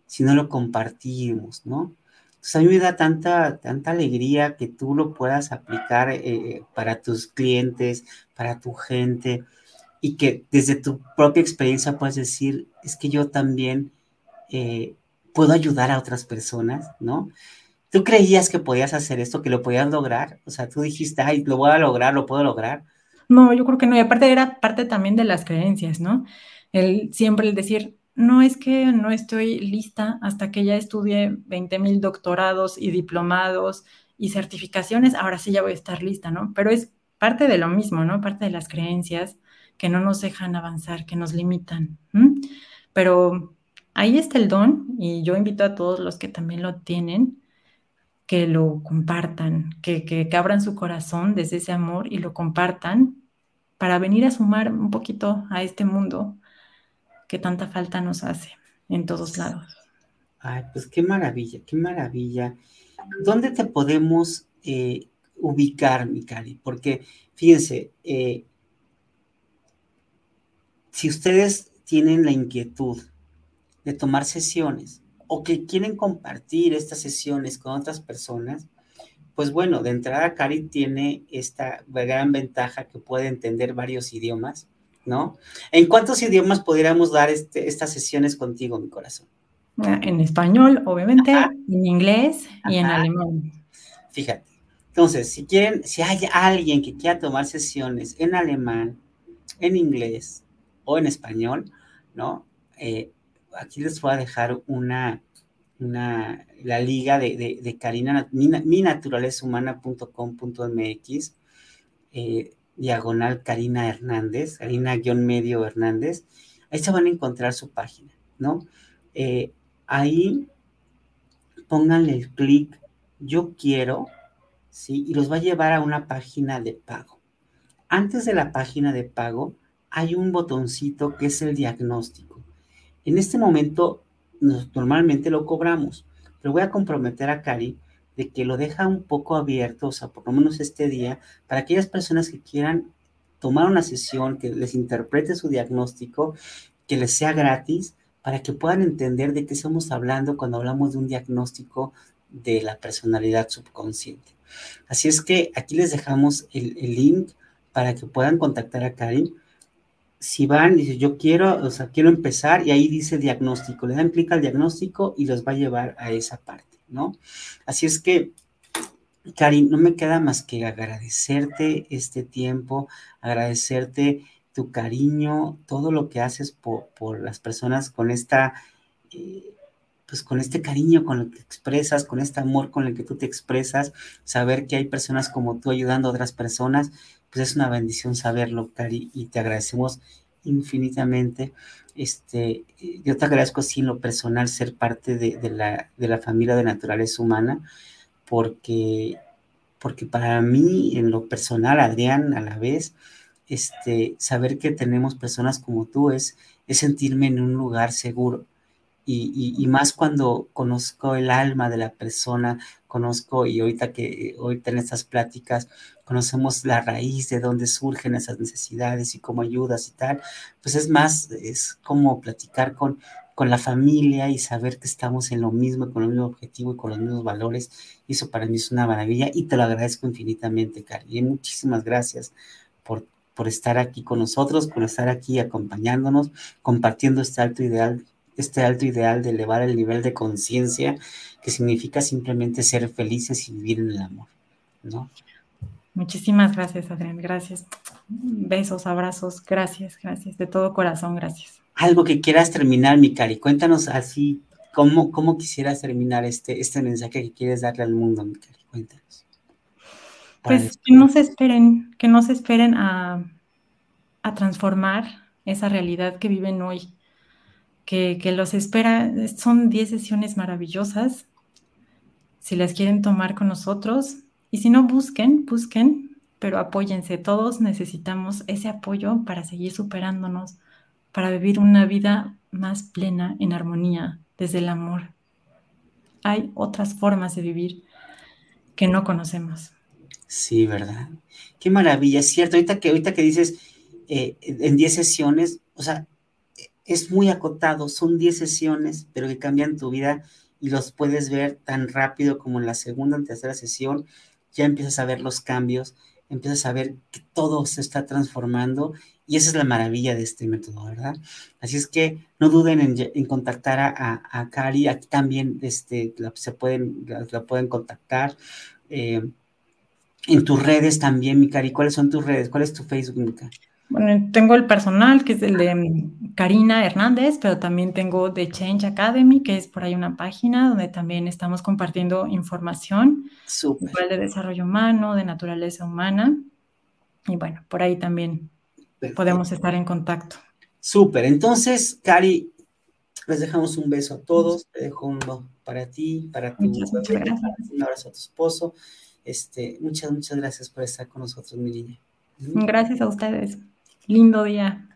si no lo compartimos, ¿no? Entonces a mí me da tanta, tanta alegría que tú lo puedas aplicar eh, para tus clientes, para tu gente, y que desde tu propia experiencia puedes decir, es que yo también eh, puedo ayudar a otras personas, ¿no? ¿Tú creías que podías hacer esto, que lo podías lograr? O sea, tú dijiste, ay, lo voy a lograr, lo puedo lograr. No, yo creo que no. Y aparte era parte también de las creencias, ¿no? El siempre el decir, no es que no estoy lista hasta que ya estudie 20 mil doctorados y diplomados y certificaciones, ahora sí ya voy a estar lista, ¿no? Pero es parte de lo mismo, ¿no? Parte de las creencias que no nos dejan avanzar, que nos limitan. Pero ahí está el don y yo invito a todos los que también lo tienen que lo compartan, que, que, abran su corazón desde ese amor y lo compartan para venir a sumar un poquito a este mundo que tanta falta nos hace en todos lados. Ay, pues qué maravilla, qué maravilla. ¿Dónde te podemos eh, ubicar, Mikali? Porque fíjense, eh, si ustedes tienen la inquietud de tomar sesiones o que quieren compartir estas sesiones con otras personas, pues bueno, de entrada Cari tiene esta gran ventaja que puede entender varios idiomas, ¿no? ¿En cuántos idiomas podríamos dar este, estas sesiones contigo, mi corazón? En español, obviamente, en inglés y en alemán. Fíjate. Entonces, si quieren, si hay alguien que quiera tomar sesiones en alemán, en inglés o en español, ¿no? Eh, aquí les voy a dejar una, una la liga de, de, de Karina, mi, naturalezahumana.com.mx, eh, diagonal Karina Hernández, Karina-medio Hernández, ahí se van a encontrar su página, ¿no? Eh, ahí pónganle el clic, yo quiero, ¿sí? Y los va a llevar a una página de pago. Antes de la página de pago hay un botoncito que es el diagnóstico. En este momento normalmente lo cobramos, pero voy a comprometer a Cari de que lo deja un poco abierto, o sea, por lo menos este día, para aquellas personas que quieran tomar una sesión, que les interprete su diagnóstico, que les sea gratis, para que puedan entender de qué estamos hablando cuando hablamos de un diagnóstico de la personalidad subconsciente. Así es que aquí les dejamos el, el link para que puedan contactar a Cari si van, dice, yo quiero, o sea, quiero empezar y ahí dice diagnóstico, le dan clic al diagnóstico y los va a llevar a esa parte, ¿no? Así es que, Cari, no me queda más que agradecerte este tiempo, agradecerte tu cariño, todo lo que haces por, las personas con esta, eh, pues con este cariño con el que expresas, con este amor con el que tú te expresas, saber que hay personas como tú ayudando a otras personas, pues es una bendición saberlo, Cari, y te agradecemos infinitamente. Este, yo te agradezco sí en lo personal ser parte de, la, de la familia de naturaleza humana, porque, porque para mí, en lo personal, Adrián, a la vez, este, saber que tenemos personas como tú es, es sentirme en un lugar seguro. Y, y, más cuando conozco el alma de la persona, conozco y ahorita que ahorita en estas pláticas conocemos la raíz de dónde surgen esas necesidades y cómo ayudas y tal, pues es más, es como platicar con, con la familia y saber que estamos en lo mismo, con el mismo objetivo y con los mismos valores. Eso para mí es una maravilla y te lo agradezco infinitamente, Cari. Y muchísimas gracias por, por estar aquí con nosotros, por estar aquí acompañándonos, compartiendo este alto ideal este alto ideal de elevar el nivel de conciencia, que significa simplemente ser felices y vivir en el amor, ¿no? Muchísimas gracias, Adrián. Gracias. Besos, abrazos. Gracias, gracias. De todo corazón, gracias. Algo que quieras terminar, mi cari. Cuéntanos así, ¿cómo, cómo quisieras terminar este, este mensaje que quieres darle al mundo, mi cari? Cuéntanos. Pues que no se esperen, que no se esperen a, a transformar esa realidad que viven hoy. Que, que los espera, son 10 sesiones maravillosas. Si las quieren tomar con nosotros, y si no, busquen, busquen, pero apóyense. Todos necesitamos ese apoyo para seguir superándonos, para vivir una vida más plena, en armonía, desde el amor. Hay otras formas de vivir que no conocemos. Sí, ¿verdad? Qué maravilla, es cierto. Ahorita que, ahorita que dices eh, en 10 sesiones, o sea, es muy acotado, son 10 sesiones, pero que cambian tu vida y los puedes ver tan rápido como en la segunda o tercera sesión, ya empiezas a ver los cambios, empiezas a ver que todo se está transformando y esa es la maravilla de este método, ¿verdad? Así es que no duden en, contactar a, Cari, aquí también este, la, se pueden, pueden contactar. Eh, en tus redes también, mi Cari, ¿cuáles son tus redes? ¿Cuál es tu Facebook, Mica? Bueno, tengo el personal, que es el de Karina Hernández, pero también tengo The Change Academy, que es por ahí una página donde también estamos compartiendo información, igual de desarrollo humano, de naturaleza humana. Y bueno, por ahí también podemos estar en contacto. Súper, entonces, Cari, les dejamos un beso a todos, te dejo uno para ti, para tu muchas, muchas gracias. un abrazo a tu esposo. Este, muchas, muchas gracias por estar con nosotros, mi niña. Gracias a ustedes. Lindo día.